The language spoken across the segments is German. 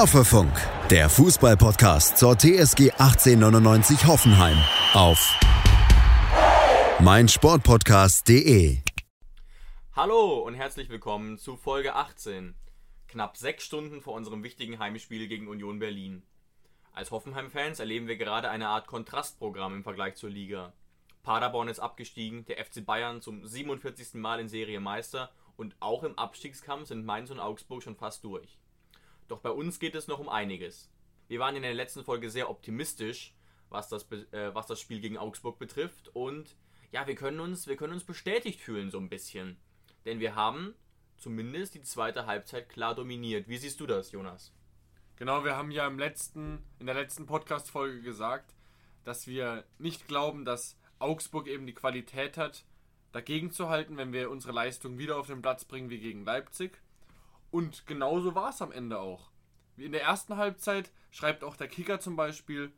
Hoffefunk, der Fußballpodcast zur TSG 1899 Hoffenheim auf meinsportpodcast.de. Hallo und herzlich willkommen zu Folge 18. Knapp sechs Stunden vor unserem wichtigen Heimspiel gegen Union Berlin. Als Hoffenheim-Fans erleben wir gerade eine Art Kontrastprogramm im Vergleich zur Liga. Paderborn ist abgestiegen, der FC Bayern zum 47. Mal in Serie Meister und auch im Abstiegskampf sind Mainz und Augsburg schon fast durch. Doch bei uns geht es noch um einiges. Wir waren in der letzten Folge sehr optimistisch, was das, äh, was das Spiel gegen Augsburg betrifft. Und ja, wir können, uns, wir können uns bestätigt fühlen so ein bisschen. Denn wir haben zumindest die zweite Halbzeit klar dominiert. Wie siehst du das, Jonas? Genau, wir haben ja im letzten, in der letzten Podcast-Folge gesagt, dass wir nicht glauben, dass Augsburg eben die Qualität hat, dagegen zu halten, wenn wir unsere Leistung wieder auf den Platz bringen wie gegen Leipzig. Und genauso war es am Ende auch. Wie in der ersten Halbzeit schreibt auch der Kicker zum Beispiel,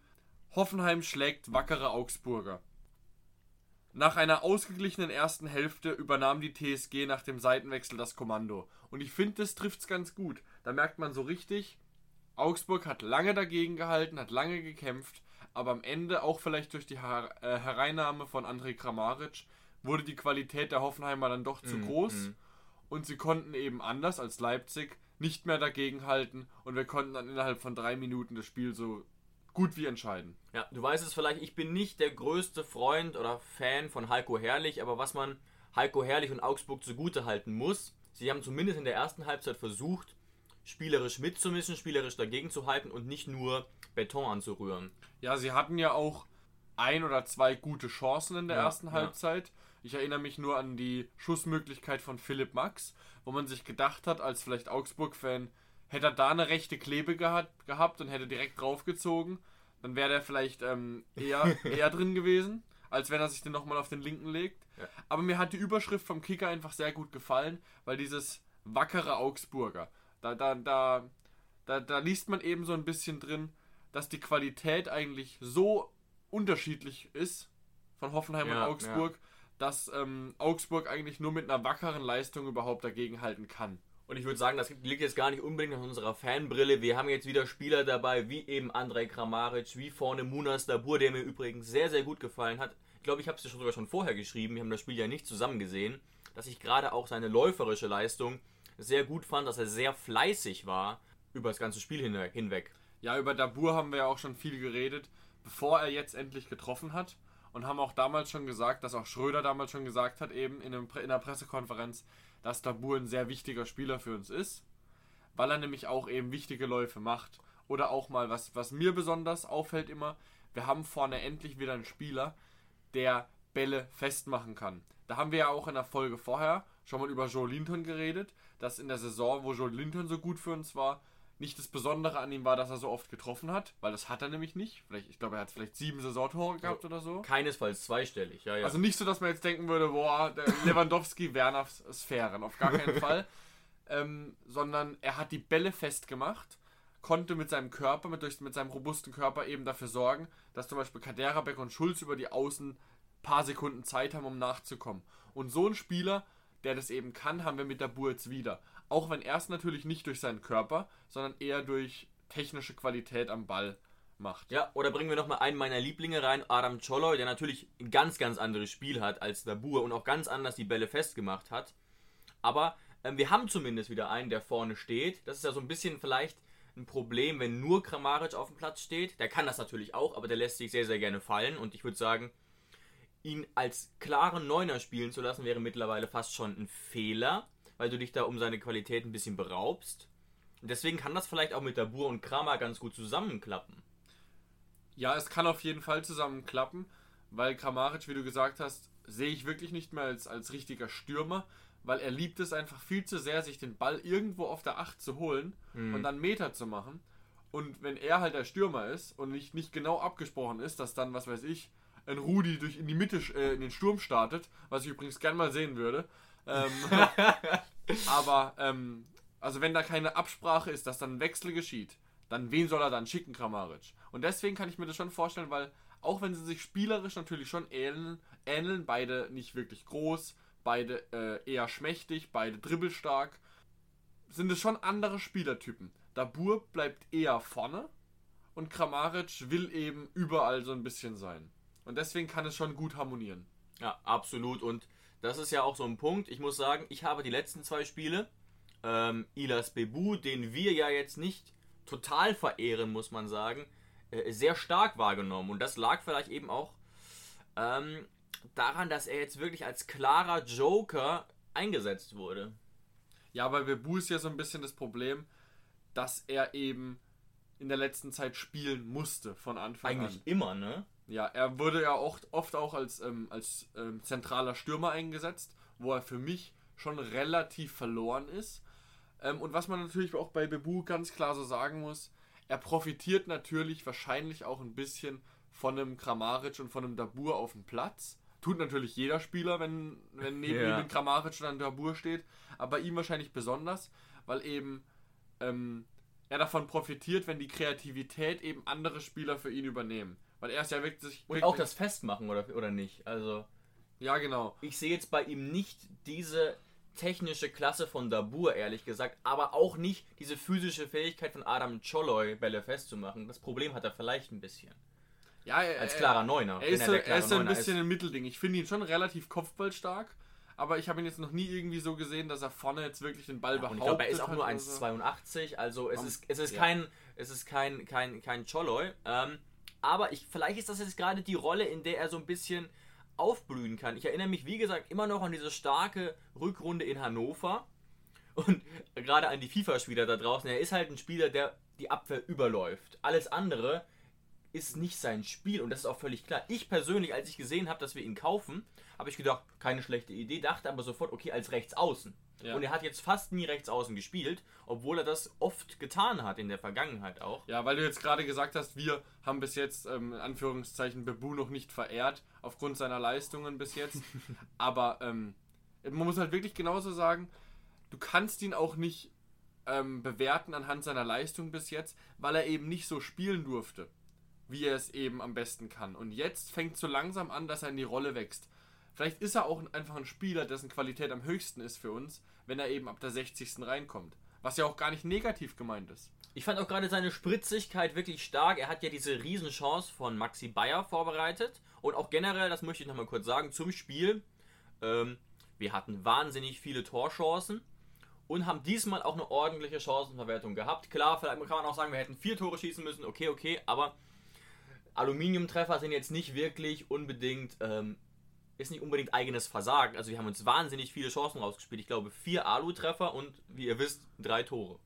Hoffenheim schlägt wackere Augsburger. Nach einer ausgeglichenen ersten Hälfte übernahm die TSG nach dem Seitenwechsel das Kommando. Und ich finde, das trifft es ganz gut. Da merkt man so richtig, Augsburg hat lange dagegen gehalten, hat lange gekämpft, aber am Ende, auch vielleicht durch die Her äh, Hereinnahme von André Kramaric, wurde die Qualität der Hoffenheimer dann doch zu mm, groß. Mm und sie konnten eben anders als Leipzig nicht mehr dagegenhalten und wir konnten dann innerhalb von drei Minuten das Spiel so gut wie entscheiden. Ja, du weißt es vielleicht, ich bin nicht der größte Freund oder Fan von Heiko Herrlich, aber was man Heiko Herrlich und Augsburg zugute halten muss, sie haben zumindest in der ersten Halbzeit versucht, spielerisch mitzumischen, spielerisch dagegen zu halten und nicht nur Beton anzurühren. Ja, sie hatten ja auch ein oder zwei gute Chancen in der ja, ersten Halbzeit. Ja. Ich erinnere mich nur an die Schussmöglichkeit von Philipp Max, wo man sich gedacht hat, als vielleicht Augsburg-Fan, hätte er da eine rechte Klebe gehabt, gehabt und hätte direkt draufgezogen, dann wäre der vielleicht ähm, eher, eher drin gewesen, als wenn er sich den nochmal auf den linken legt. Ja. Aber mir hat die Überschrift vom Kicker einfach sehr gut gefallen, weil dieses wackere Augsburger, da, da, da, da, da liest man eben so ein bisschen drin, dass die Qualität eigentlich so unterschiedlich ist von Hoffenheim ja, und Augsburg, ja dass ähm, Augsburg eigentlich nur mit einer wackeren Leistung überhaupt dagegenhalten kann. Und ich würde sagen, das liegt jetzt gar nicht unbedingt an unserer Fanbrille. Wir haben jetzt wieder Spieler dabei, wie eben Andrej Kramaric, wie vorne Munas Dabur, der mir übrigens sehr, sehr gut gefallen hat. Ich glaube, ich habe es dir sogar schon vorher geschrieben. Wir haben das Spiel ja nicht zusammen gesehen. Dass ich gerade auch seine läuferische Leistung sehr gut fand, dass er sehr fleißig war über das ganze Spiel hinweg. Ja, über Dabur haben wir ja auch schon viel geredet, bevor er jetzt endlich getroffen hat und haben auch damals schon gesagt, dass auch Schröder damals schon gesagt hat, eben in, einem, in einer Pressekonferenz, dass Dabur ein sehr wichtiger Spieler für uns ist, weil er nämlich auch eben wichtige Läufe macht. Oder auch mal, was, was mir besonders auffällt immer, wir haben vorne endlich wieder einen Spieler, der Bälle festmachen kann. Da haben wir ja auch in der Folge vorher schon mal über Joe Linton geredet, dass in der Saison, wo Joe Linton so gut für uns war, nicht das Besondere an ihm war, dass er so oft getroffen hat, weil das hat er nämlich nicht. Vielleicht, ich glaube, er hat vielleicht sieben Saisontore gehabt oder so. Keinesfalls zweistellig, ja, ja. Also nicht so, dass man jetzt denken würde, boah, Lewandowski, Werner Sphären, auf gar keinen Fall. Ähm, sondern er hat die Bälle festgemacht, konnte mit seinem Körper, mit, durch, mit seinem robusten Körper eben dafür sorgen, dass zum Beispiel Kaderabek und Schulz über die Außen paar Sekunden Zeit haben, um nachzukommen. Und so ein Spieler, der das eben kann, haben wir mit der Burz wieder. Auch wenn er es natürlich nicht durch seinen Körper, sondern eher durch technische Qualität am Ball macht. Ja, oder bringen wir nochmal einen meiner Lieblinge rein, Adam Choloy, der natürlich ein ganz, ganz anderes Spiel hat als Dabur und auch ganz anders die Bälle festgemacht hat. Aber ähm, wir haben zumindest wieder einen, der vorne steht. Das ist ja so ein bisschen vielleicht ein Problem, wenn nur Kramaric auf dem Platz steht. Der kann das natürlich auch, aber der lässt sich sehr, sehr gerne fallen. Und ich würde sagen, ihn als klaren Neuner spielen zu lassen, wäre mittlerweile fast schon ein Fehler weil du dich da um seine Qualität ein bisschen beraubst. Und deswegen kann das vielleicht auch mit Dabur und Kramer ganz gut zusammenklappen. Ja, es kann auf jeden Fall zusammenklappen, weil Kramaric, wie du gesagt hast, sehe ich wirklich nicht mehr als, als richtiger Stürmer, weil er liebt es einfach viel zu sehr, sich den Ball irgendwo auf der Acht zu holen mhm. und dann Meter zu machen. Und wenn er halt der Stürmer ist und nicht, nicht genau abgesprochen ist, dass dann, was weiß ich, ein Rudi durch in die Mitte äh, in den Sturm startet, was ich übrigens gern mal sehen würde, ähm, aber, ähm, also wenn da keine Absprache ist, dass dann ein Wechsel geschieht, dann wen soll er dann schicken, Kramaric? Und deswegen kann ich mir das schon vorstellen, weil auch wenn sie sich spielerisch natürlich schon ähneln, ähneln beide nicht wirklich groß, beide äh, eher schmächtig, beide dribbelstark, sind es schon andere Spielertypen. Dabur bleibt eher vorne und Kramaric will eben überall so ein bisschen sein. Und deswegen kann es schon gut harmonieren. Ja, absolut. Und das ist ja auch so ein Punkt. Ich muss sagen, ich habe die letzten zwei Spiele, ähm, Ilas Bebu, den wir ja jetzt nicht total verehren, muss man sagen, äh, sehr stark wahrgenommen. Und das lag vielleicht eben auch ähm, daran, dass er jetzt wirklich als klarer Joker eingesetzt wurde. Ja, bei Bebu ist ja so ein bisschen das Problem, dass er eben in der letzten Zeit spielen musste von Anfang Eigentlich an. Eigentlich immer, ne? Ja, er wurde ja auch oft auch als, ähm, als ähm, zentraler Stürmer eingesetzt, wo er für mich schon relativ verloren ist. Ähm, und was man natürlich auch bei Bebu ganz klar so sagen muss, er profitiert natürlich wahrscheinlich auch ein bisschen von einem Kramaric und von einem Dabur auf dem Platz. Tut natürlich jeder Spieler, wenn, wenn neben Ja. ihm ein Kramaric oder ein Dabur steht, aber ihm wahrscheinlich besonders, weil eben ähm, er davon profitiert, wenn die Kreativität eben andere Spieler für ihn übernehmen. Weil er ist ja wirklich. Und auch das Festmachen, oder, oder nicht? Also, Ja, genau. ich sehe jetzt bei ihm nicht diese technische Klasse von Dabur, ehrlich gesagt, aber auch nicht diese physische Fähigkeit von Adam Choloy, Bälle festzumachen. Das Problem hat er vielleicht ein bisschen. Ja, er, Als klarer Neuner. Er ist, der er ist ein bisschen ein Mittelding. Ich finde ihn schon relativ kopfballstark, aber ich habe ihn jetzt noch nie irgendwie so gesehen, dass er vorne jetzt wirklich den Ball Und behauptet ich glaube, er ist auch nur oder so. 1,82, also es ist, es ist ja. kein, es ist kein, kein, kein Choloy. Ähm, aber ich, vielleicht ist das jetzt gerade die Rolle, in der er so ein bisschen aufblühen kann. Ich erinnere mich, wie gesagt, immer noch an diese starke Rückrunde in Hannover und gerade an die FIFA-Spieler da draußen. Er ist halt ein Spieler, der die Abwehr überläuft. Alles andere ist nicht sein Spiel und das ist auch völlig klar. Ich persönlich, als ich gesehen habe, dass wir ihn kaufen, habe ich gedacht, keine schlechte Idee, dachte aber sofort, okay, als Rechtsaußen. Ja. Und er hat jetzt fast nie Rechtsaußen gespielt, obwohl er das oft getan hat in der Vergangenheit auch. Ja, weil du jetzt gerade gesagt hast, wir haben bis jetzt, ähm, in Anführungszeichen, Bebu noch nicht verehrt, aufgrund seiner Leistungen bis jetzt. Aber ähm, man muss halt wirklich genauso sagen, du kannst ihn auch nicht ähm, bewerten anhand seiner Leistung bis jetzt, weil er eben nicht so spielen durfte, wie er es eben am besten kann. Und jetzt fängt so langsam an, dass er in die Rolle wächst. Vielleicht ist er auch einfach ein Spieler, dessen Qualität am höchsten ist für uns, wenn er eben ab der 60. reinkommt. Was ja auch gar nicht negativ gemeint ist. Ich fand auch gerade seine Spritzigkeit wirklich stark. Er hat ja diese Riesenchance von Maxi Bayer vorbereitet. Und auch generell, das möchte ich nochmal kurz sagen, zum Spiel. Ähm, wir hatten wahnsinnig viele Torchancen und haben diesmal auch eine ordentliche Chancenverwertung gehabt. Klar, vielleicht kann man auch sagen, wir hätten vier Tore schießen müssen. Okay, okay, aber Aluminiumtreffer sind jetzt nicht wirklich unbedingt, ähm, ist nicht unbedingt eigenes Versagen. Also wir haben uns wahnsinnig viele Chancen rausgespielt. Ich glaube vier Alu-Treffer und wie ihr wisst, drei Tore.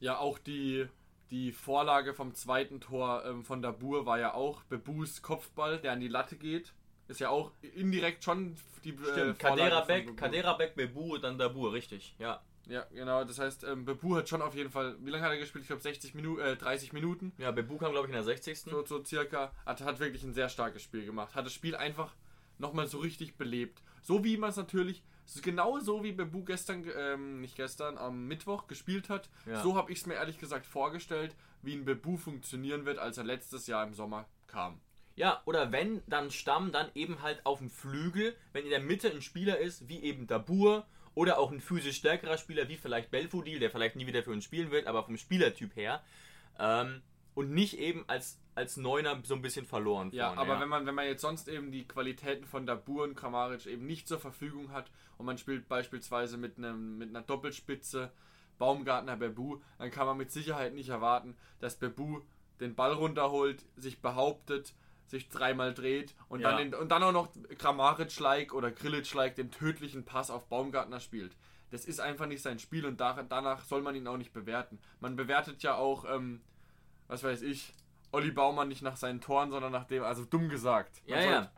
Ja, auch die, die Vorlage vom zweiten Tor ähm, von Dabur war ja auch Bebus Kopfball, der an die Latte geht. Ist ja auch indirekt schon die äh, Stimmt, Vorlage Kadera von Beck, Bebu. Kadera Beck, Bebu und dann Dabur, richtig, ja. Ja, genau. Das heißt, ähm, Bebu hat schon auf jeden Fall, wie lange hat er gespielt? Ich glaube 60 Minuten, äh, 30 Minuten. Ja, Bebu kam, glaube ich, in der 60. So, so circa. Hat, hat wirklich ein sehr starkes Spiel gemacht. Hat das Spiel einfach nochmal so richtig belebt. So wie man es natürlich, genau so wie Bebu gestern, ähm, nicht gestern, am Mittwoch gespielt hat, Ja. so habe ich es mir ehrlich gesagt vorgestellt, wie ein Bebu funktionieren wird, als er letztes Jahr im Sommer kam. Ja, oder wenn, dann Stamm, dann eben halt auf dem Flügel, wenn in der Mitte ein Spieler ist, wie eben Dabur oder auch ein physisch stärkerer Spieler, wie vielleicht Belfodil, der vielleicht nie wieder für uns spielen wird, aber vom Spielertyp her. Ähm, und nicht eben als, als Neuner so ein bisschen verloren. Ja, vorne, aber Wenn, man, wenn man jetzt sonst eben die Qualitäten von Dabur und Kramaric eben nicht zur Verfügung hat und man spielt beispielsweise mit, einem, mit einer Doppelspitze Baumgartner Bebu, dann kann man mit Sicherheit nicht erwarten, dass Bebu den Ball runterholt, sich behauptet, sich dreimal dreht und, Ja. dann, den, und dann auch noch Kramaric-like oder Grilic-like den tödlichen Pass auf Baumgartner spielt. Das ist einfach nicht sein Spiel und da, danach soll man ihn auch nicht bewerten. Man bewertet ja auch, ähm, was weiß ich, Olli Baumann nicht nach seinen Toren, sondern nach dem, also dumm gesagt. Man Ja, ja.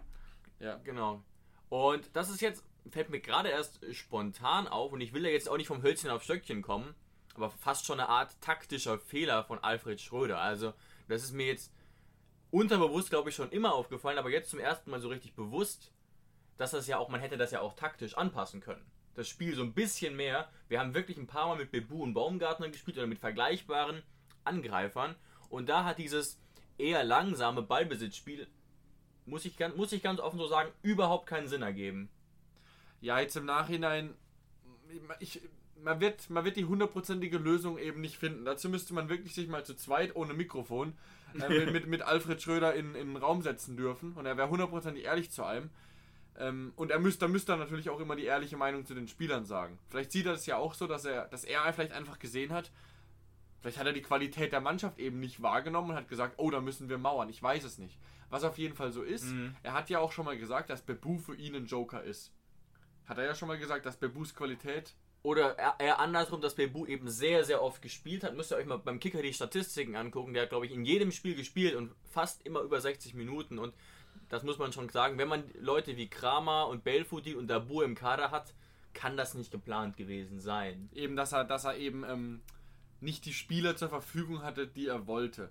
ja. Genau. Und das ist jetzt, fällt mir gerade erst spontan auf und ich will ja jetzt auch nicht vom Hölzchen auf Stöckchen kommen, aber fast schon eine Art taktischer Fehler von Alfred Schröder. Also, das ist mir jetzt unterbewusst, glaube ich, schon immer aufgefallen, aber jetzt zum ersten Mal so richtig bewusst, dass das ja auch, man hätte das ja auch taktisch anpassen können. Das Spiel so ein bisschen mehr. Wir haben wirklich ein paar Mal mit Bebu und Baumgartner gespielt oder mit vergleichbaren Angreifern und da hat dieses eher langsame Ballbesitzspiel muss ich, ganz- muss ich ganz offen so sagen, überhaupt keinen Sinn ergeben. Ja, jetzt im Nachhinein, ich, man wird, man wird die hundertprozentige Lösung eben nicht finden. Dazu müsste man wirklich sich mal zu zweit ohne Mikrofon äh, mit, mit, Alfred Schröder in, in den Raum setzen dürfen und er wäre hundertprozentig ehrlich zu allem. Ähm, und er müsste, müsste natürlich auch immer die ehrliche Meinung zu den Spielern sagen. Vielleicht sieht er das ja auch so, dass er, dass er vielleicht einfach gesehen hat, vielleicht hat er die Qualität der Mannschaft eben nicht wahrgenommen und hat gesagt, oh, da müssen wir mauern. Ich weiß es nicht. Was auf jeden Fall so ist, Mhm. er hat ja auch schon mal gesagt, dass Bebu für ihn ein Joker ist. Hat er ja schon mal gesagt, dass Bebus Qualität Oder eher- andersrum, dass Bebu eben sehr, sehr oft gespielt hat. Müsst ihr euch mal beim Kicker die Statistiken angucken. Der hat, glaube ich, in jedem Spiel gespielt und fast immer über 60 Minuten. Und das muss man schon sagen. Wenn man Leute wie Kramer und Belfodil und Dabur im Kader hat, kann das nicht geplant gewesen sein. eben, dass er, dass er eben ähm, nicht die Spieler zur Verfügung hatte, die er wollte.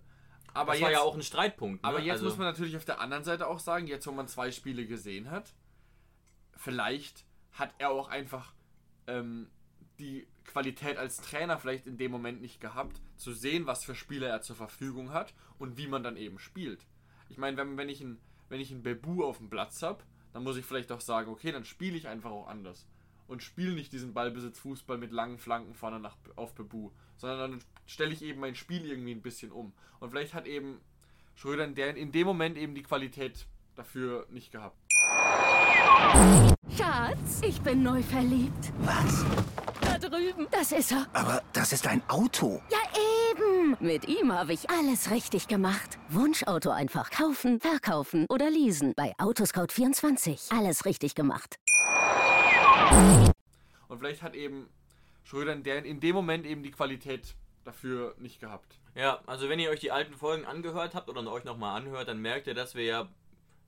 Aber das jetzt, war ja auch ein Streitpunkt. Ne? aber jetzt Also- muss man natürlich auf der anderen Seite auch sagen, jetzt wo man zwei Spiele gesehen hat, vielleicht hat er auch einfach ähm, die Qualität als Trainer vielleicht in dem Moment nicht gehabt, zu sehen, was für Spieler er zur Verfügung hat und wie man dann eben spielt. Ich meine, wenn, wenn ich einen wenn ich einen Bebu auf dem Platz habe, dann muss ich vielleicht auch sagen, okay, dann spiele ich einfach auch anders. Und spiele nicht diesen Ballbesitzfußball mit langen Flanken vorne nach, auf Bebu, sondern dann stelle ich eben mein Spiel irgendwie ein bisschen um. Und vielleicht hat eben Schröder in, der, in dem Moment eben die Qualität dafür nicht gehabt. Schatz, ich bin neu verliebt. Was? Da drüben. Das ist er. Aber das ist ein Auto. Ja, eben. Mit ihm habe ich alles richtig gemacht. Wunschauto einfach kaufen, verkaufen oder leasen. Bei Autoscout24. Alles richtig gemacht. Und vielleicht hat eben Schröder in, der, in dem Moment eben die Qualität dafür nicht gehabt. Ja, also wenn ihr euch die alten Folgen angehört habt oder euch nochmal anhört, dann merkt ihr, dass wir ja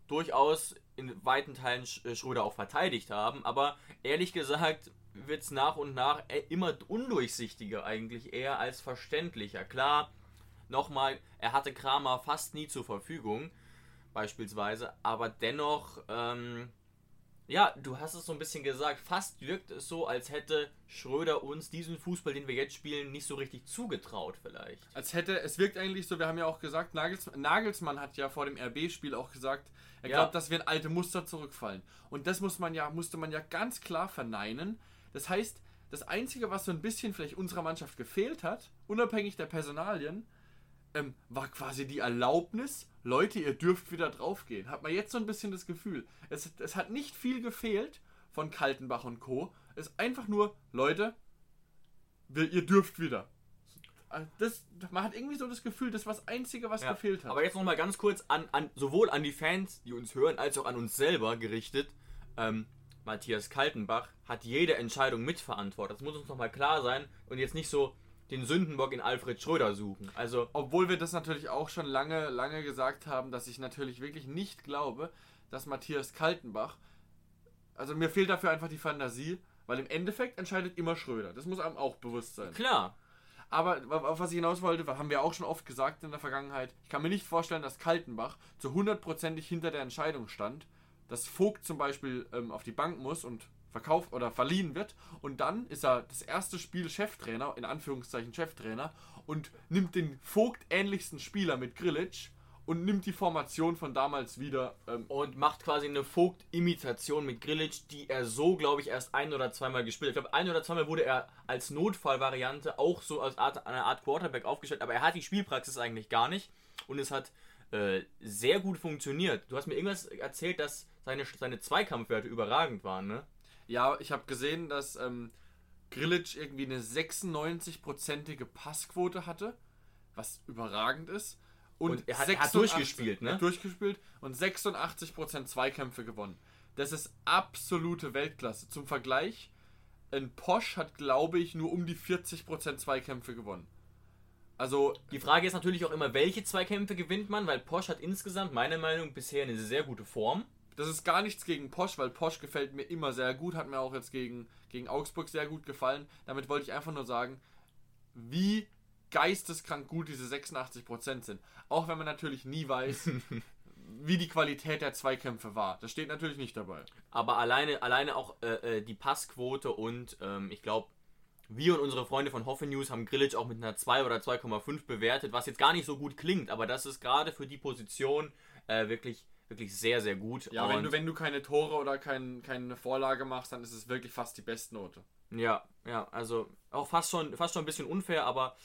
durchaus in weiten Teilen äh, Schröder auch verteidigt haben. Aber ehrlich gesagt wird es nach und nach e- immer undurchsichtiger eigentlich eher als verständlicher. Klar, nochmal, er hatte Kramer fast nie zur Verfügung, beispielsweise, aber dennoch, ähm, ja, du hast es so ein bisschen gesagt, fast wirkt es so, als hätte Schröder uns diesen Fußball, den wir jetzt spielen, nicht so richtig zugetraut vielleicht. Als hätte, es wirkt eigentlich so, wir haben ja auch gesagt, Nagels, Nagelsmann hat ja vor dem RB-Spiel auch gesagt, er Ja. glaubt, dass wir in alte Muster zurückfallen. Und das muss man ja, musste man ja ganz klar verneinen. Das heißt, das Einzige, was so ein bisschen vielleicht unserer Mannschaft gefehlt hat, unabhängig der Personalien, ähm, war quasi die Erlaubnis, Leute, ihr dürft wieder draufgehen. Hat man jetzt so ein bisschen das Gefühl. Es, es hat nicht viel gefehlt von Kaltenbach und Co. Es ist einfach nur, Leute, wir, ihr dürft wieder. Äh, Das, man hat irgendwie so das Gefühl, das war das Einzige, was Ja, gefehlt hat. Aber jetzt nochmal ganz kurz an, an sowohl an die Fans, die uns hören, als auch an uns selber gerichtet. Ähm, Matthias Kaltenbach hat jede Entscheidung mitverantwortet. Das muss uns nochmal klar sein und jetzt nicht so den Sündenbock in Alfred Schröder suchen. Also, Obwohl wir das natürlich auch schon lange, lange gesagt haben, dass ich natürlich wirklich nicht glaube, dass Matthias Kaltenbach, also mir fehlt dafür einfach die Fantasie, weil im Endeffekt entscheidet immer Schröder. Das muss einem auch bewusst sein. klar, Aber auf was ich hinaus wollte, haben wir auch schon oft gesagt in der Vergangenheit, ich kann mir nicht vorstellen, dass Kaltenbach zu hundertprozentig hinter der Entscheidung stand, dass Vogt zum Beispiel ähm, auf die Bank muss und verkauft oder verliehen wird und dann ist er das erste Spiel Cheftrainer, in Anführungszeichen Cheftrainer und nimmt den Vogt ähnlichsten Spieler mit Grillitsch und nimmt die Formation von damals wieder ähm, und macht quasi eine Vogt-Imitation mit Grillitsch, die er so, glaube ich, erst ein oder zweimal gespielt hat. Ich glaube, ein oder zweimal wurde er als Notfallvariante auch so als Art, eine Art Quarterback aufgestellt, aber er hat die Spielpraxis eigentlich gar nicht und es hat äh, sehr gut funktioniert. Du hast mir irgendwas erzählt, dass seine, seine Zweikampfwerte überragend waren, ne? Ja, ich habe gesehen, dass ähm, Grillitsch irgendwie eine 96-prozentige Passquote hatte, was überragend ist. Und er hat- er hat 86 durchgespielt, ne? Er hat durchgespielt und 86% Zweikämpfe gewonnen. Das ist absolute Weltklasse. Zum Vergleich, ein Posch hat, glaube ich, nur um die 40% Zweikämpfe gewonnen. Also, Die Frage ist natürlich auch immer, welche Zweikämpfe gewinnt man, weil Posch hat insgesamt, meiner Meinung nach, bisher eine sehr gute Form. Das ist gar nichts gegen Posch, weil Posch gefällt mir immer sehr gut, hat mir auch jetzt gegen, gegen Augsburg sehr gut gefallen. Damit wollte ich einfach nur sagen, wie geisteskrank gut diese 86% sind. Auch wenn man natürlich nie weiß, wie die Qualität der Zweikämpfe war. Das steht natürlich nicht dabei. Aber alleine, alleine auch äh, äh, die Passquote und ähm, ich glaube, wir und unsere Freunde von Hoffe News haben Grillitsch auch mit einer 2 oder 2,5 bewertet, was jetzt gar nicht so gut klingt, aber das ist gerade für die Position äh, wirklich, wirklich sehr, sehr gut. Ja, wenn du, wenn du keine Tore oder kein, keine Vorlage machst, dann ist es wirklich fast die Bestnote. Ja, ja, also auch fast schon, fast schon ein bisschen unfair, aber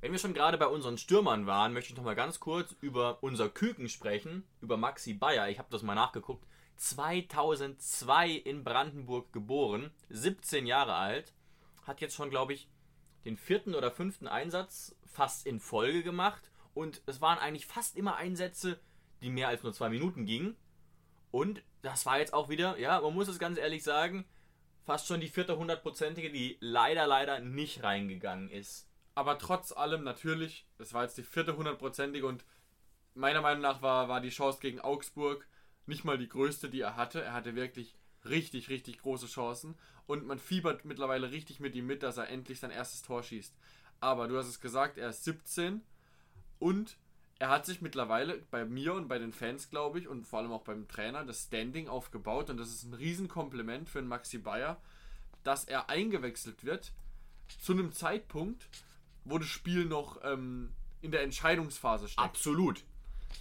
wenn wir schon gerade bei unseren Stürmern waren, möchte ich noch mal ganz kurz über unser Küken sprechen, über Maxi Bayer. Ich habe das mal nachgeguckt. 2002 in Brandenburg geboren, 17 Jahre alt, hat jetzt schon, glaube ich, den vierten oder fünften Einsatz fast in Folge gemacht und es waren eigentlich fast immer Einsätze, die mehr als nur zwei Minuten gingen. Und das war jetzt auch wieder, ja, man muss es ganz ehrlich sagen, fast schon die vierte hundertprozentige, die leider, leider nicht reingegangen ist. Aber trotz allem natürlich, das war jetzt die vierte hundertprozentige und meiner Meinung nach war, war die Chance gegen Augsburg nicht mal die größte, die er hatte. Er hatte wirklich richtig, richtig große Chancen und man fiebert mittlerweile richtig mit ihm mit, dass er endlich sein erstes Tor schießt. Aber du hast es gesagt, er ist 17 und er hat sich mittlerweile bei mir und bei den Fans, glaube ich, und vor allem auch beim Trainer das Standing aufgebaut und das ist ein Riesenkompliment für den Maxi Bayer, dass er eingewechselt wird zu einem Zeitpunkt, wo das Spiel noch ähm, in der Entscheidungsphase steckt. Absolut.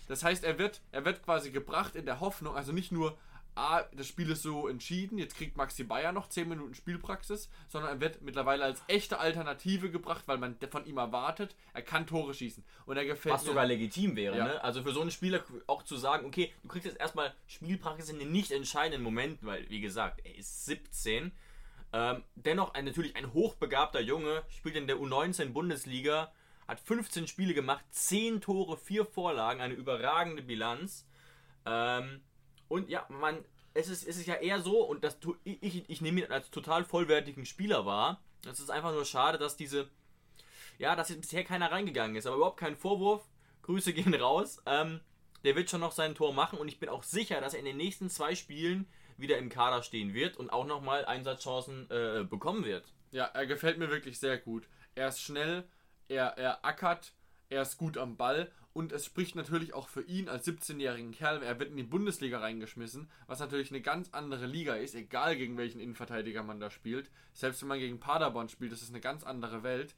Das heißt, er wird, er wird quasi gebracht in der Hoffnung, also nicht nur, ah, das Spiel ist so entschieden, jetzt kriegt Maxi Bayer noch 10 Minuten Spielpraxis, sondern er wird mittlerweile als echte Alternative gebracht, weil man von ihm erwartet, er kann Tore schießen. Und er gefällt Was mir. sogar legitim wäre, Ja. ne? Also für so einen Spieler auch zu sagen, okay, du kriegst jetzt erstmal Spielpraxis in den nicht entscheidenden Momenten, weil, wie gesagt, er ist 17. Ähm, dennoch ein, natürlich ein hochbegabter Junge, spielt in der U19 Bundesliga, hat 15 Spiele gemacht, 10 Tore, 4 Vorlagen, eine überragende Bilanz. Ähm, und ja, man, es ist, es ist ja eher so, und das ich, ich, ich nehme ihn als total vollwertigen Spieler wahr. Es ist einfach nur schade, dass diese, ja, dass jetzt bisher keiner reingegangen ist, aber überhaupt kein Vorwurf. Grüße gehen raus. Ähm, der wird schon noch sein Tor machen und ich bin auch sicher, dass er in den nächsten zwei Spielen wieder im Kader stehen wird und auch nochmal Einsatzchancen äh, bekommen wird. Ja, er gefällt mir wirklich sehr gut. Er ist schnell, er, er ackert, er ist gut am Ball und es spricht natürlich auch für ihn als 17-jährigen Kerl. Er wird in die Bundesliga reingeschmissen, was natürlich eine ganz andere Liga ist, egal gegen welchen Innenverteidiger man da spielt. Selbst wenn man gegen Paderborn spielt, das ist eine ganz andere Welt.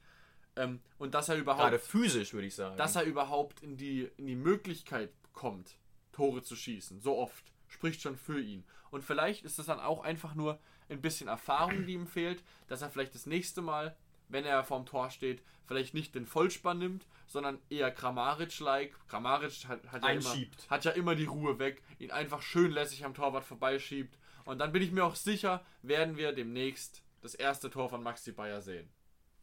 Ähm, und dass er überhaupt Gerade physisch, würde ich sagen. dass er überhaupt in die, in die Möglichkeit kommt, Tore zu schießen, so oft, spricht schon für ihn. Und vielleicht ist es dann auch einfach nur ein bisschen Erfahrung, die ihm fehlt, dass er vielleicht das nächste Mal, wenn er vorm Tor steht, vielleicht nicht den Vollspann nimmt, sondern eher Kramaric-like. Kramaric hat, hat, ja immer, hat ja immer die Ruhe weg, ihn einfach schön lässig am Torwart vorbeischiebt. Und dann bin ich mir auch sicher, werden wir demnächst das erste Tor von Maxi Bayer sehen.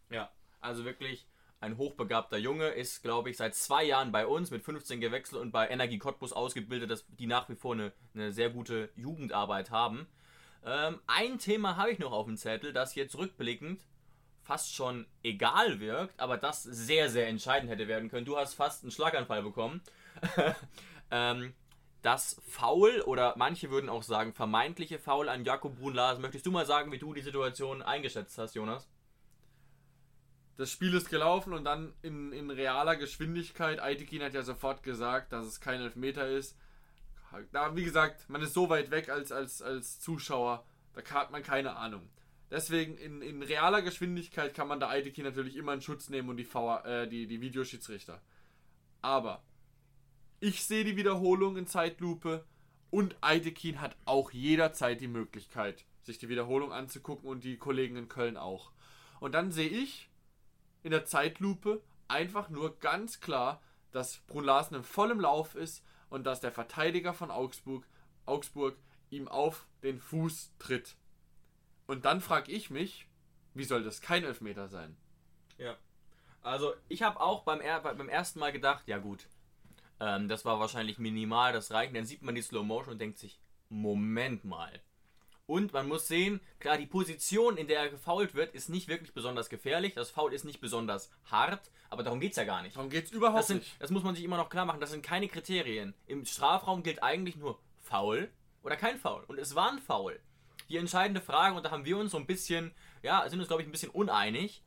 Ja, also wirklich ein hochbegabter Junge, ist, glaube ich, seit zwei Jahren bei uns, mit 15 gewechselt und bei Energie Cottbus ausgebildet, dass die nach wie vor eine, eine sehr gute Jugendarbeit haben. Ähm, ein Thema habe ich noch auf dem Zettel, das jetzt rückblickend fast schon egal wirkt, aber das sehr, sehr entscheidend hätte werden können. Du hast fast einen Schlaganfall bekommen. ähm, das Foul oder manche würden auch sagen vermeintliche Foul an Jakob Brun-Larsen. Möchtest du mal sagen, wie du die Situation eingeschätzt hast, Jonas? das Spiel ist gelaufen und dann in, in realer Geschwindigkeit. Aitekin hat ja sofort gesagt, dass es kein Elfmeter ist. Da, wie gesagt, man ist so weit weg als, als, als Zuschauer, da hat man keine Ahnung. Deswegen in, in realer Geschwindigkeit kann man da Aitekin natürlich immer in Schutz nehmen und die, VR, äh, die, die Videoschiedsrichter. Aber ich sehe die Wiederholung in Zeitlupe und Aitekin hat auch jederzeit die Möglichkeit, sich die Wiederholung anzugucken und die Kollegen in Köln auch. Und dann sehe ich in der Zeitlupe einfach nur ganz klar, dass Brun Larsen in vollem Lauf ist und dass der Verteidiger von Augsburg, Augsburg ihm auf den Fuß tritt. Und dann frage ich mich, wie soll das kein Elfmeter sein? Ja. Also ich habe auch beim, beim ersten Mal gedacht, ja gut, ähm, das war wahrscheinlich minimal, das reicht. Dann sieht man die Slow Motion und denkt sich, Moment mal. Und man muss sehen, klar, die Position, in der er gefoult wird, ist nicht wirklich besonders gefährlich. Das Foul ist nicht besonders hart, aber darum geht es ja gar nicht. Darum geht es überhaupt Das, sind, nicht. das muss man sich immer noch klar machen. Das sind keine Kriterien. Im Strafraum gilt eigentlich nur Foul oder kein Foul. Und es war ein Foul. Die entscheidende Frage, und da haben wir uns so ein bisschen, ja, sind uns, glaube ich, ein bisschen uneinig,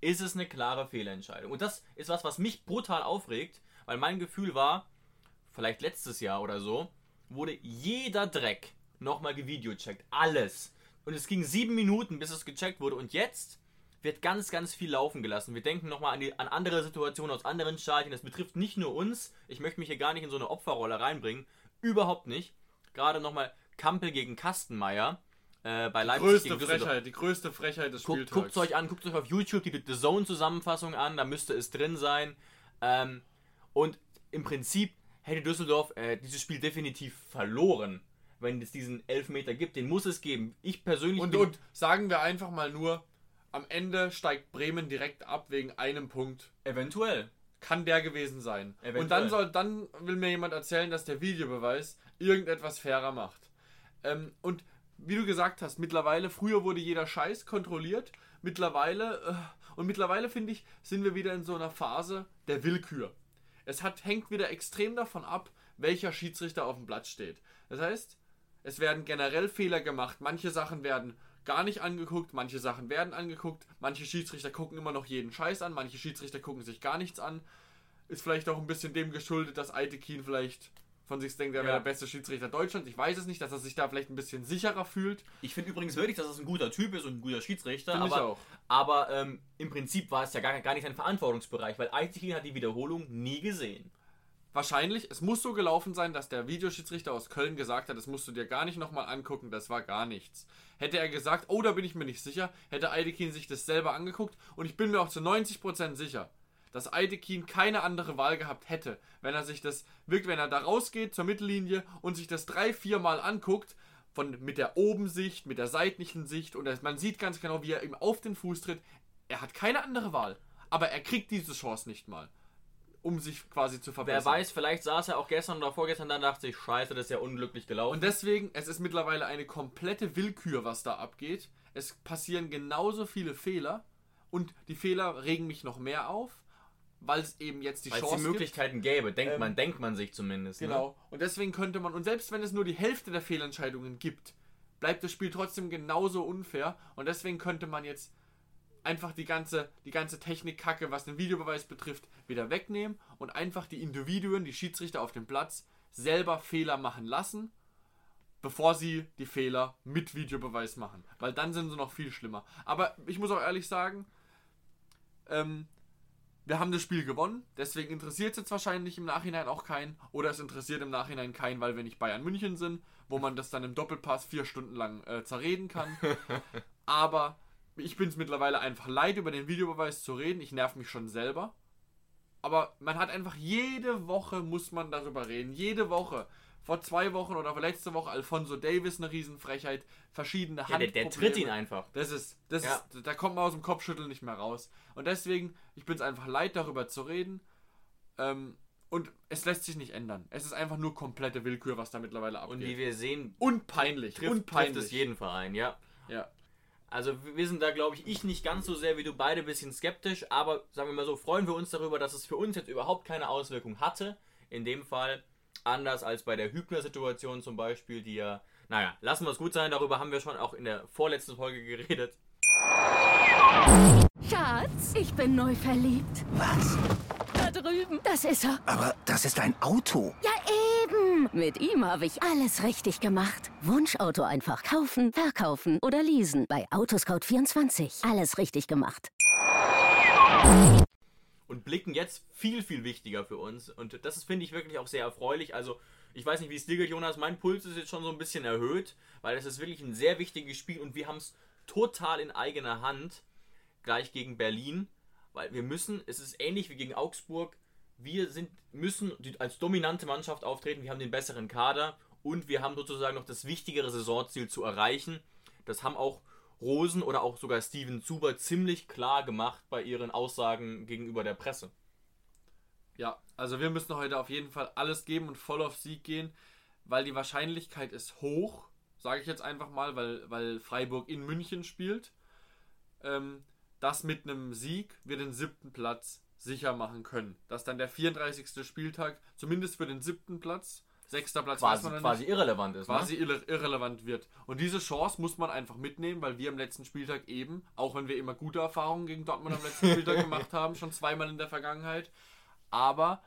ist es eine klare Fehlentscheidung. Und das ist was, was mich brutal aufregt, weil mein Gefühl war, vielleicht letztes Jahr oder so, wurde jeder Dreck nochmal gevideocheckt. Alles. Und es ging sieben Minuten, bis es gecheckt wurde. Und jetzt wird ganz, ganz viel laufen gelassen. Wir denken nochmal an, an andere Situationen aus anderen Stadien. Das betrifft nicht nur uns. Ich möchte mich hier gar nicht in so eine Opferrolle reinbringen. Überhaupt nicht. Gerade nochmal Kampel gegen Kastenmeier äh, bei Leipzig Größte gegen Düsseldorf. Frechheit, die größte Frechheit des Guckt, Spieltags. guckt es euch an, guckt euch auf YouTube die The Zone-Zusammenfassung an, da müsste es drin sein. Ähm, und im Prinzip hätte Düsseldorf äh, dieses Spiel definitiv verloren, wenn es diesen Elfmeter gibt. Den muss es geben. Ich persönlich Und, und sagen wir einfach mal nur, am Ende steigt Bremen direkt ab wegen einem Punkt. eventuell. Kann der gewesen sein. Eventuell. Und dann soll, dann will mir jemand erzählen, dass der Videobeweis irgendetwas fairer macht. Ähm, und wie du gesagt hast, mittlerweile, früher wurde jeder Scheiß kontrolliert. Mittlerweile, äh, und mittlerweile finde ich, sind wir wieder in so einer Phase der Willkür. Es hat, hängt wieder extrem davon ab, welcher Schiedsrichter auf dem Platz steht. Das heißt, es werden generell Fehler gemacht. Manche Sachen werden gar nicht angeguckt, manche Sachen werden angeguckt. Manche Schiedsrichter gucken immer noch jeden Scheiß an, manche Schiedsrichter gucken sich gar nichts an. Ist vielleicht auch ein bisschen dem geschuldet, dass Aitekin vielleicht von sich denkt, er wäre Ja. der beste Schiedsrichter Deutschlands. Ich weiß es nicht, dass er sich da vielleicht ein bisschen sicherer fühlt. Ich finde übrigens wirklich, dass es ein guter Typ ist und ein guter Schiedsrichter. Finde ich aber auch. aber ähm, im Prinzip war es ja gar, gar nicht sein Verantwortungsbereich, weil Eitekin hat die Wiederholung nie gesehen. Wahrscheinlich, es muss so gelaufen sein, dass der Videoschiedsrichter aus Köln gesagt hat, das musst du dir gar nicht nochmal angucken, das war gar nichts. Hätte er gesagt, oh, da bin ich mir nicht sicher, hätte Eidekin sich das selber angeguckt und ich bin mir auch zu 90% sicher, dass Eidekin keine andere Wahl gehabt hätte, wenn er sich das, wirklich, wenn er da rausgeht zur Mittellinie und sich das drei, vier Mal anguckt, von, mit der Obensicht, mit der seitlichen Sicht und das, man sieht ganz genau, wie er ihm auf den Fuß tritt. Er hat keine andere Wahl, aber er kriegt diese Chance nicht mal, um sich quasi zu Wer verbessern. weiß, vielleicht saß er auch gestern oder vorgestern da und dachte sich, scheiße, das ist ja unglücklich gelaufen. Und deswegen, es ist mittlerweile eine komplette Willkür, was da abgeht. Es passieren genauso viele Fehler und die Fehler regen mich noch mehr auf, weil es eben jetzt die Weil es Chance die gibt. Möglichkeiten gäbe, denkt Ähm, man, denkt man sich zumindest. Ne? Genau. Und deswegen könnte man, und selbst wenn es nur die Hälfte der Fehlentscheidungen gibt, bleibt das Spiel trotzdem genauso unfair. Und deswegen könnte man jetzt einfach die ganze, die ganze Technikkacke, was den Videobeweis betrifft, wieder wegnehmen und einfach die Individuen, die Schiedsrichter auf dem Platz, selber Fehler machen lassen, bevor sie die Fehler mit Videobeweis machen. Weil dann sind sie noch viel schlimmer. Aber ich muss auch ehrlich sagen, ähm, wir haben das Spiel gewonnen, deswegen interessiert es jetzt wahrscheinlich im Nachhinein auch keinen. Oder es interessiert im Nachhinein keinen, weil wir nicht Bayern München sind, wo man das dann im Doppelpass vier Stunden lang äh, zerreden kann. Aber ich bin es mittlerweile einfach leid, über den Videobeweis zu reden. Ich nerv mich schon selber. Aber man hat einfach jede Woche muss man darüber reden. Jede Woche. Vor zwei Wochen oder letzte Woche Alfonso Davis eine Riesenfrechheit. Verschiedene Ja, der, der tritt ihn Handprobleme. einfach. Das ist, das Ja. ist, da kommt man aus dem Kopfschütteln nicht mehr raus. Und deswegen, ich bin es einfach leid, darüber zu reden. Ähm, und es lässt sich nicht ändern. Es ist einfach nur komplette Willkür, was da mittlerweile abgeht. Und wie wir sehen, und peinlich. trifft, und trifft es jeden Verein, ja. Ja. Also wir sind da, glaube ich, ich nicht ganz so sehr wie du, beide ein bisschen skeptisch, aber sagen wir mal so, freuen wir uns darüber, dass es für uns jetzt überhaupt keine Auswirkung hatte. In dem Fall anders als bei der Hübner-Situation zum Beispiel, die ja, naja, lassen wir es gut sein, darüber haben wir schon auch in der vorletzten Folge geredet. Schatz, ich bin neu verliebt. Was? Da drüben. Das ist er. Aber das ist ein Auto. Ja, eben. Mit ihm habe ich alles richtig gemacht. Wunschauto einfach kaufen, verkaufen oder leasen. Bei Autoscout24. Alles richtig gemacht. Und blicken jetzt viel, viel wichtiger für uns. Und das finde ich, wirklich auch sehr erfreulich. Also, ich weiß nicht, wie es dir geht, Jonas. Mein Puls ist jetzt schon so ein bisschen erhöht, weil es ist wirklich ein sehr wichtiges Spiel und wir haben es total in eigener Hand, gleich gegen Berlin. Weil wir müssen, es ist ähnlich wie gegen Augsburg, wir sind, müssen als dominante Mannschaft auftreten. Wir haben den besseren Kader und wir haben sozusagen noch das wichtigere Saisonziel zu erreichen. Das haben auch Rosen oder auch sogar Steven Zuber ziemlich klar gemacht bei ihren Aussagen gegenüber der Presse. Ja, also wir müssen heute auf jeden Fall alles geben und voll auf Sieg gehen, weil die Wahrscheinlichkeit ist hoch, sage ich jetzt einfach mal, weil, weil Freiburg in München spielt, ähm, dass mit einem Sieg wir den siebten Platz sicher machen können. Dass dann der 34. Spieltag, zumindest für den siebten Platz, sechster Platz Quasi, quasi nicht, irrelevant ist. quasi irre irrelevant wird. Und diese Chance muss man einfach mitnehmen, weil wir am letzten Spieltag eben, auch wenn wir immer gute Erfahrungen gegen Dortmund am letzten Spieltag gemacht haben, schon zweimal in der Vergangenheit, aber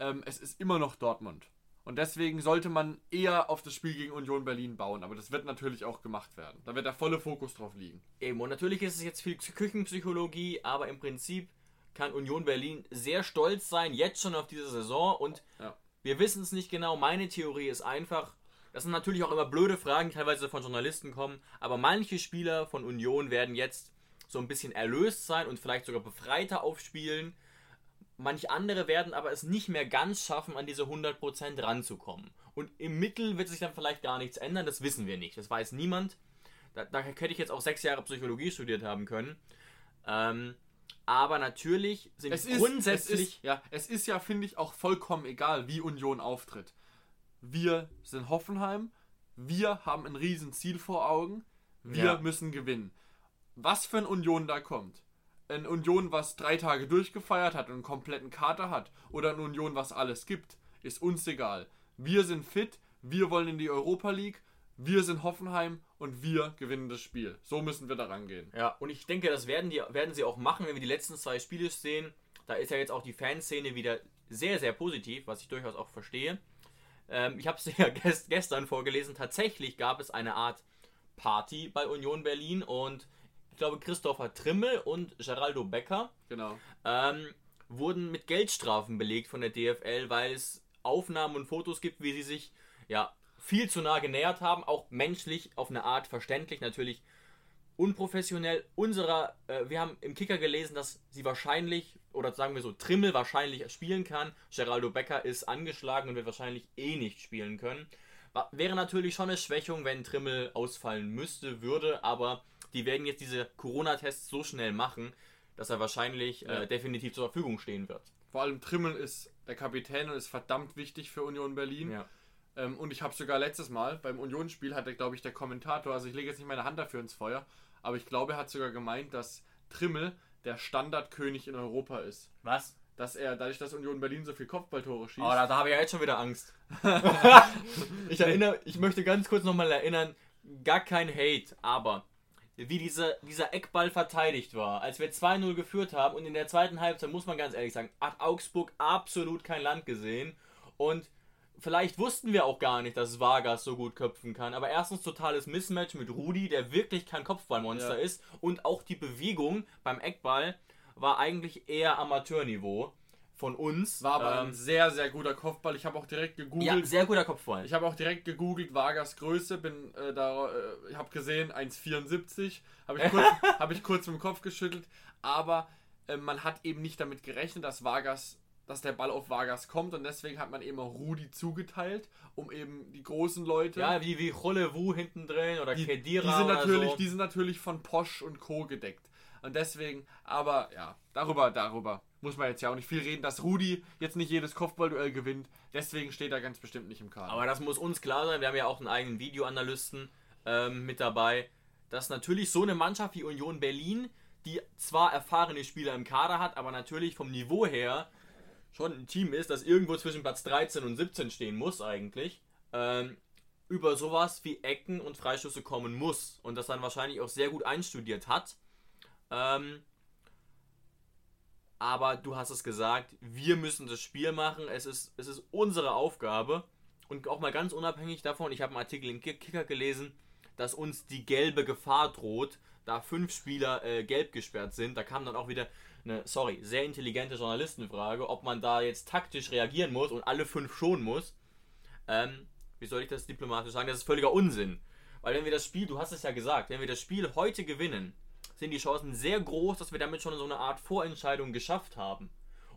ähm, es ist immer noch Dortmund. Und deswegen sollte man eher auf das Spiel gegen Union Berlin bauen. Aber das wird natürlich auch gemacht werden. Da wird der volle Fokus drauf liegen. Eben, und natürlich ist es jetzt viel Küchenpsychologie, aber im Prinzip kann Union Berlin sehr stolz sein, jetzt schon auf diese Saison. Und Ja. Wir wissen es nicht genau. Meine Theorie ist einfach, das sind natürlich auch immer blöde Fragen, teilweise von Journalisten kommen, aber manche Spieler von Union werden jetzt so ein bisschen erlöst sein und vielleicht sogar befreiter aufspielen. Manche andere werden aber es nicht mehr ganz schaffen, an diese 100% ranzukommen. Und im Mittel wird sich dann vielleicht gar nichts ändern, das wissen wir nicht. Das weiß niemand. Da, da hätte ich jetzt auch sechs Jahre Psychologie studiert haben können. Ähm, aber natürlich sind Es ist, grundsätzlich. es ist, ja, es ist ja, finde ich, auch vollkommen egal, wie Union auftritt. Wir sind Hoffenheim, wir haben ein riesen Ziel vor Augen, wir Ja. müssen gewinnen. Was für ein Union da kommt. Ein Union, was drei Tage durchgefeiert hat und einen kompletten Kater hat, oder ein Union, was alles gibt, ist uns egal. Wir sind fit, wir wollen in die Europa League, wir sind Hoffenheim und wir gewinnen das Spiel. So müssen wir da rangehen. Ja, und ich denke, das werden, die, werden sie auch machen, wenn wir die letzten zwei Spiele sehen. Da ist ja jetzt auch die Fanszene wieder sehr, sehr positiv, was ich durchaus auch verstehe. Ähm, ich habe es ja gest gestern vorgelesen. Tatsächlich gab es eine Art Party bei Union Berlin und ich glaube, Christopher Trimmel und Geraldo Becker Genau. ähm, wurden mit Geldstrafen belegt von der DFL, weil es Aufnahmen und Fotos gibt, wie sie sich ja viel zu nah genähert haben, auch menschlich auf eine Art verständlich, natürlich unprofessionell. Unserer, äh, wir haben im Kicker gelesen, dass sie wahrscheinlich, oder sagen wir so, Trimmel wahrscheinlich spielen kann. Geraldo Becker ist angeschlagen und wird wahrscheinlich eh nicht spielen können. Wäre natürlich schon eine Schwächung, wenn Trimmel ausfallen müsste, würde, aber die werden jetzt diese Corona-Tests so schnell machen, dass er wahrscheinlich Ja. äh, definitiv zur Verfügung stehen wird. Vor allem Trimmel ist der Kapitän und ist verdammt wichtig für Union Berlin. Ja. Ähm, und ich habe sogar letztes Mal beim Unionsspiel hatte, glaube ich, der Kommentator, also ich lege jetzt nicht meine Hand dafür ins Feuer, aber ich glaube, er hat sogar gemeint, dass Trimmel der Standardkönig in Europa ist. Was? Dass er, dadurch, dass Union Berlin so viel Kopfballtore schießt, Oh, da, da habe ich ja jetzt schon wieder Angst. ich erinnere, ich möchte ganz kurz nochmal erinnern, gar kein Hate, aber wie dieser, dieser Eckball verteidigt war, als wir 2-0 geführt haben und in der zweiten Halbzeit, muss man ganz ehrlich sagen, hat Augsburg absolut kein Land gesehen und vielleicht wussten wir auch gar nicht, dass Vargas so gut köpfen kann, aber erstens totales Mismatch mit Rudi, der wirklich kein Kopfballmonster Ja. ist und auch die Bewegung beim Eckball war eigentlich eher Amateurniveau von uns. war aber ein Ähm, sehr, sehr guter Kopfball. Ich habe auch direkt gegoogelt. ja, sehr guter Kopfball. Ich habe auch direkt gegoogelt, Vargas Größe, bin äh, da, äh, ich habe gesehen 1,74, habe ich, kurz, hab ich kurz mit dem Kopf geschüttelt, aber äh, man hat eben nicht damit gerechnet, dass Vargas, dass der Ball auf Vargas kommt und deswegen hat man eben auch Rudi zugeteilt, um eben die großen Leute, Ja, wie, wie Cholewu hinten drin oder die, die, Kedira sind oder natürlich, so. die sind natürlich von Posch und Co. gedeckt. Und deswegen, aber ja, darüber, darüber muss man jetzt ja auch nicht viel reden, dass Rudi jetzt nicht jedes Kopfballduell gewinnt. Deswegen steht er ganz bestimmt nicht im Kader. Aber das muss uns klar sein. Wir haben ja auch einen eigenen Videoanalysten ähm, mit dabei, dass natürlich so eine Mannschaft wie Union Berlin, die zwar erfahrene Spieler im Kader hat, aber natürlich vom Niveau her schon ein Team ist, das irgendwo zwischen Platz 13 und 17 stehen muss eigentlich, ähm, über sowas wie Ecken und Freischüsse kommen muss und das dann wahrscheinlich auch sehr gut einstudiert hat. Ähm, aber du hast es gesagt, wir müssen das Spiel machen. Es ist, es ist unsere Aufgabe. Und auch mal ganz unabhängig davon, ich habe einen Artikel Kick- Kicker gelesen, dass uns die gelbe Gefahr droht, da fünf Spieler äh, gelb gesperrt sind. Da kam dann auch wieder eine, sorry, sehr intelligente Journalistenfrage, ob man da jetzt taktisch reagieren muss und alle fünf schonen muss. Ähm, wie soll ich das diplomatisch sagen? Das ist völliger Unsinn. Weil wenn wir das Spiel, du hast es ja gesagt, wenn wir das Spiel heute gewinnen, sind die Chancen sehr groß, dass wir damit schon so eine Art Vorentscheidung geschafft haben.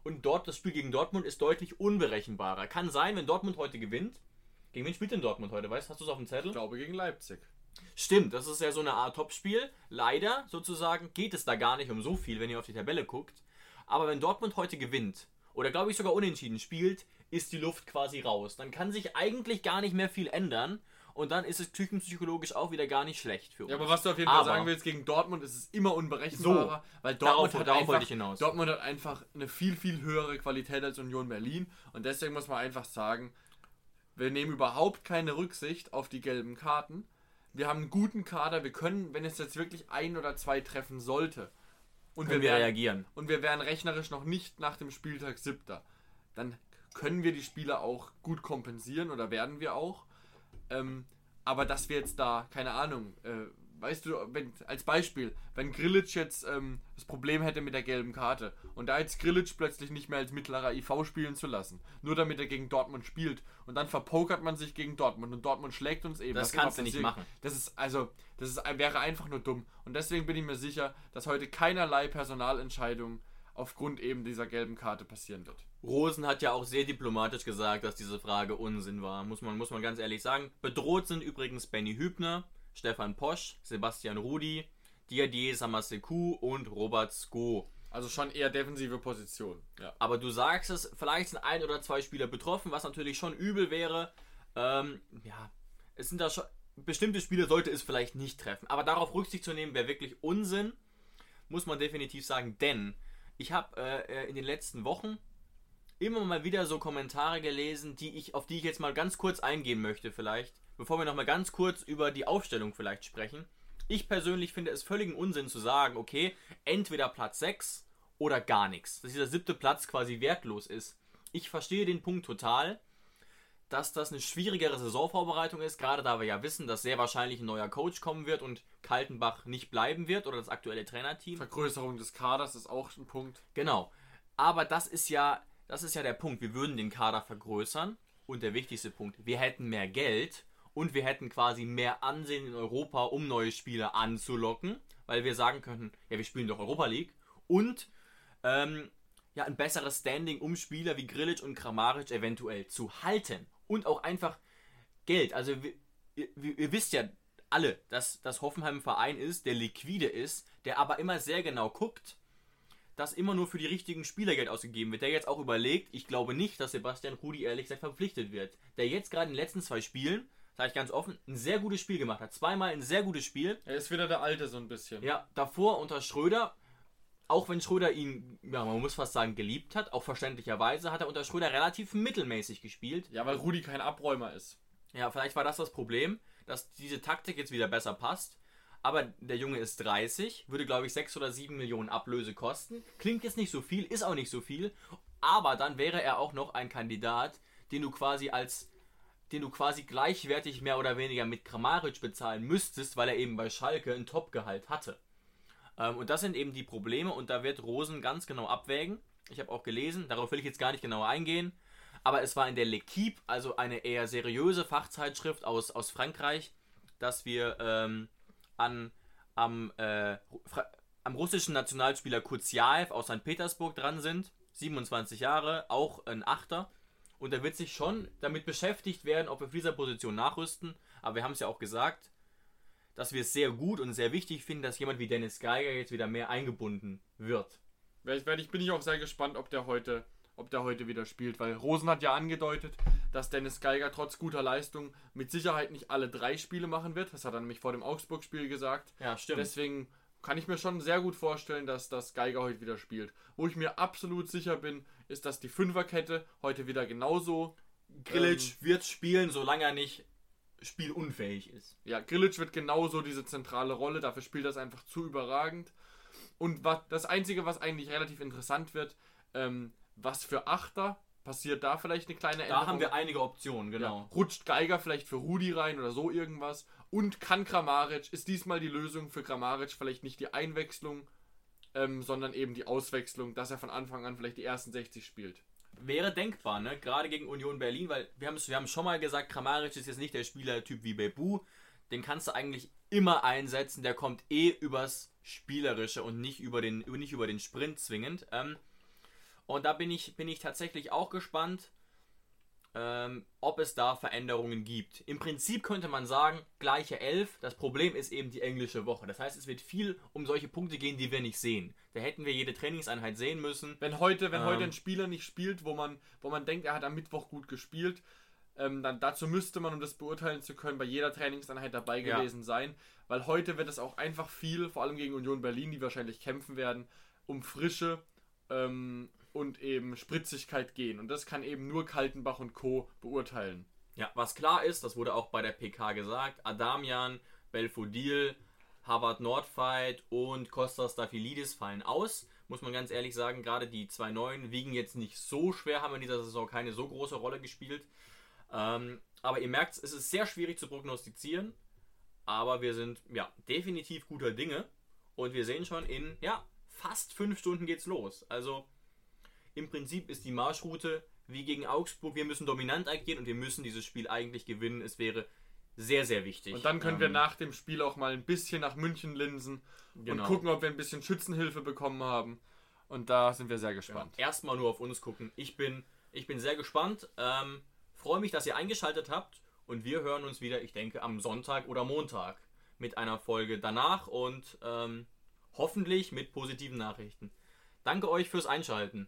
Und dort, das Spiel gegen Dortmund ist deutlich unberechenbarer. Kann sein, wenn Dortmund heute gewinnt. Gegen wen spielt denn Dortmund heute? Weißt du, hast du es auf dem Zettel? ich glaube gegen Leipzig. Stimmt, das ist ja so eine Art Topspiel. Leider, sozusagen, geht es da gar nicht um so viel, wenn ihr auf die Tabelle guckt. Aber wenn Dortmund heute gewinnt, oder glaube ich sogar unentschieden spielt, ist die Luft quasi raus. Dann kann sich eigentlich gar nicht mehr viel ändern. Und dann ist es küchenpsychologisch auch wieder gar nicht schlecht für uns. Ja, aber was du auf jeden Fall Aber- sagen willst, gegen Dortmund ist es immer unberechenbarer, weil Dortmund, hat einfach. Dortmund hat einfach eine viel, viel höhere Qualität als Union Berlin und deswegen muss man einfach sagen, wir nehmen überhaupt keine Rücksicht auf die gelben Karten. Wir haben einen guten Kader, wir können, wenn es jetzt wirklich ein oder zwei treffen sollte und wir wären, reagieren. und wir wären rechnerisch noch nicht nach dem Spieltag siebter, dann können wir die Spieler auch gut kompensieren oder werden wir auch. Ähm, aber dass wir jetzt da, keine Ahnung, äh, weißt du, wenn, als Beispiel, wenn Grillitsch jetzt ähm, das Problem hätte mit der gelben Karte und da jetzt Grillitsch plötzlich nicht mehr als mittlerer IV spielen zu lassen, nur damit er gegen Dortmund spielt und dann verpokert man sich gegen Dortmund und Dortmund schlägt uns eben. Das immer kannst du nicht machen. Das ist also, das ist, wäre einfach nur dumm und deswegen bin ich mir sicher, dass heute keinerlei Personalentscheidung aufgrund eben dieser gelben Karte passieren wird. Rosen hat ja auch sehr diplomatisch gesagt, dass diese Frage Unsinn war. Muss man, muss man ganz ehrlich sagen. Bedroht sind übrigens Benny Hübner, Stefan Posch, Sebastian Rudi, Diadier Samaseku und Robert Sko. Also schon eher defensive Position. Ja. Aber du sagst es, vielleicht sind ein oder zwei Spieler betroffen, was natürlich schon übel wäre. Ähm, ja, es sind da schon. Bestimmte Spieler sollte es vielleicht nicht treffen. Aber darauf Rücksicht zu nehmen, wäre wirklich Unsinn. Muss man definitiv sagen. Denn ich habe äh, in den letzten Wochen immer mal wieder so Kommentare gelesen, die ich, auf die ich jetzt mal ganz kurz eingehen möchte, vielleicht. Bevor wir nochmal ganz kurz über die Aufstellung vielleicht sprechen. Ich persönlich finde es völligen Unsinn zu sagen, okay, entweder Platz 6 oder gar nichts. Dass dieser siebte Platz quasi wertlos ist. Ich verstehe den Punkt total, dass das eine schwierigere Saisonvorbereitung ist, gerade da wir ja wissen, dass sehr wahrscheinlich ein neuer Coach kommen wird und Kaltenbach nicht bleiben wird oder das aktuelle Trainerteam. Vergrößerung des Kaders ist auch ein Punkt. Genau. Aber das ist ja, das ist ja der Punkt. Wir würden den Kader vergrößern und der wichtigste Punkt, wir hätten mehr Geld und wir hätten quasi mehr Ansehen in Europa, um neue Spieler anzulocken, weil wir sagen könnten, ja, wir spielen doch Europa League und ähm, ja, ein besseres Standing, um Spieler wie Grilic und Kramaric eventuell zu halten und auch einfach Geld. Also ihr, ihr wisst ja alle, dass das Hoffenheim ein Verein ist, der liquide ist, der aber immer sehr genau guckt, dass immer nur für die richtigen Spieler Geld ausgegeben wird. Der jetzt auch überlegt, ich glaube nicht, dass Sebastian Rudi ehrlich gesagt verpflichtet wird. Der jetzt gerade in den letzten zwei Spielen, sage ich ganz offen, ein sehr gutes Spiel gemacht hat. Zweimal ein sehr gutes Spiel. Er ist wieder der Alte so ein bisschen. Ja, davor unter Schröder, auch wenn Schröder ihn, ja, man muss fast sagen, geliebt hat, auch verständlicherweise, hat er unter Schröder relativ mittelmäßig gespielt. Ja, weil Rudi kein Abräumer ist. Ja, vielleicht war das das Problem, dass diese Taktik jetzt wieder besser passt. Aber der Junge ist 30, würde glaube ich 6 oder 7 Millionen Ablöse kosten. Klingt jetzt nicht so viel, ist auch nicht so viel. Aber dann wäre er auch noch ein Kandidat, den du quasi als den du quasi gleichwertig mehr oder weniger mit Kramaric bezahlen müsstest, weil er eben bei Schalke ein Topgehalt hatte. Ähm, und das sind eben die Probleme und da wird Rosen ganz genau abwägen. Ich habe auch gelesen, darauf will ich jetzt gar nicht genauer eingehen, aber es war in der L'Equipe, also eine eher seriöse Fachzeitschrift aus, aus Frankreich, dass wir ähm, an, am, äh, am russischen Nationalspieler Kuziaev aus St. Petersburg dran sind. 27 Jahre, auch ein Achter. Und er wird sich schon damit beschäftigt werden, ob wir auf dieser Position nachrüsten. Aber wir haben es ja auch gesagt, dass wir es sehr gut und sehr wichtig finden, dass jemand wie Dennis Geiger jetzt wieder mehr eingebunden wird. Ich bin ich auch sehr gespannt, ob der heute, ob der heute wieder spielt, weil Rosen hat ja angedeutet, dass Dennis Geiger trotz guter Leistung mit Sicherheit nicht alle drei Spiele machen wird. Das hat er nämlich vor dem Augsburg-Spiel gesagt. Ja, stimmt. Deswegen kann ich mir schon sehr gut vorstellen, dass das Geiger heute wieder spielt. Wo ich mir absolut sicher bin, ist, dass die Fünferkette heute wieder genauso. Grilic wird spielen, solange er nicht spielunfähig ist. Ja, Grilic wird genauso diese zentrale Rolle, dafür spielt das einfach zu überragend. Und was, das Einzige, was eigentlich relativ interessant wird, ähm, was für Achter passiert da vielleicht eine kleine Da haben wir einige Optionen, genau. Ja, rutscht Geiger vielleicht für Rudi rein oder so irgendwas. Und kann Kramaric, ist diesmal die Lösung für Kramaric vielleicht nicht die Einwechslung, ähm, sondern eben die Auswechslung, dass er von Anfang an vielleicht die ersten 60 spielt. Wäre denkbar, ne? Gerade gegen Union Berlin, weil wir haben wir haben schon mal gesagt, Kramaric ist jetzt nicht der Spielertyp wie Bebu. Den kannst du eigentlich immer einsetzen. Der kommt eh übers Spielerische und nicht über den, nicht über den Sprint zwingend. Ähm, und da bin ich, bin ich tatsächlich auch gespannt, ähm, ob es da Veränderungen gibt. Im Prinzip könnte man sagen, gleiche Elf. Das Problem ist eben die englische Woche. Das heißt, es wird viel um solche Punkte gehen, die wir nicht sehen. Da hätten wir jede Trainingseinheit sehen müssen. Wenn heute, wenn Ähm. heute ein Spieler nicht spielt, wo man, wo man denkt, er hat am Mittwoch gut gespielt, ähm, dann dazu müsste man, um das beurteilen zu können, bei jeder Trainingseinheit dabei Ja. gewesen sein. Weil heute wird es auch einfach viel, vor allem gegen Union Berlin, die wahrscheinlich kämpfen werden, um Frische ähm, und eben Spritzigkeit gehen. Und das kann eben nur Kaltenbach und Co. beurteilen. Ja, was klar ist, das wurde auch bei der PK gesagt, Adamian, Belfodil, Harvard Nordfight und Kostas Staphylides fallen aus. muss man ganz ehrlich sagen. Gerade die zwei neuen wiegen jetzt nicht so schwer, haben in dieser Saison keine so große Rolle gespielt. Ähm, aber ihr merkt, es ist sehr schwierig zu prognostizieren. Aber wir sind ja definitiv guter Dinge. Und wir sehen schon, in ja, fast fünf Stunden geht's los. Also im Prinzip ist die Marschroute wie gegen Augsburg. Wir müssen dominant agieren und wir müssen dieses Spiel eigentlich gewinnen. Es wäre sehr, sehr wichtig. Und dann können wir Ähm, nach dem Spiel auch mal ein bisschen nach München linsen Genau. und gucken, ob wir ein bisschen Schützenhilfe bekommen haben. Und da sind wir sehr gespannt. erstmal nur auf uns gucken. Ich bin, ich bin sehr gespannt. Ähm, Freue mich, dass ihr eingeschaltet habt. Und wir hören uns wieder, ich denke, am Sonntag oder Montag mit einer Folge danach und ähm, hoffentlich mit positiven Nachrichten. Danke euch fürs Einschalten.